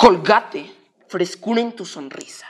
Colgate, frescura en tu sonrisa.